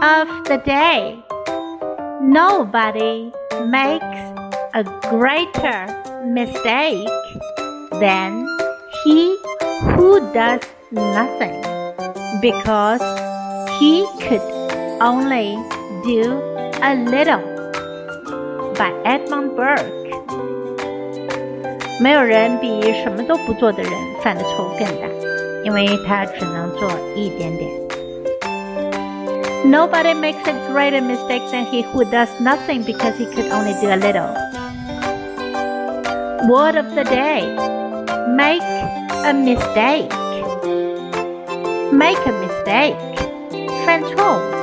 Quote of the day Nobody makes a greater mistake than he who does nothing because he could only do a little. By Edmund Burke. 没有人比什么都不做的人犯的错误更大，因为他只能做一点点。 Nobody makes a greater mistake than he who does nothing because he could only do a little. Word of the day Make a mistake. Make a mistake. 犯错误。